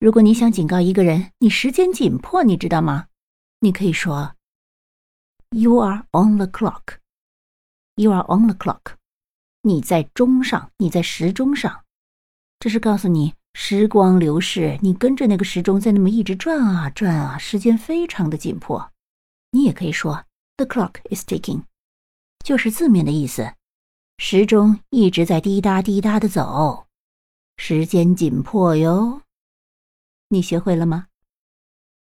如果你想警告一个人你时间紧迫，你知道吗？你可以说：“You are on the clock. You are on the clock.” 你在钟上，你在时钟上。这是告诉你时光流逝，你跟着那个时钟在那么一直转啊转啊，时间非常的紧迫。你也可以说：“The clock is ticking.” 就是字面的意思，时钟一直在滴答滴答的走，时间紧迫哟。你学会了吗？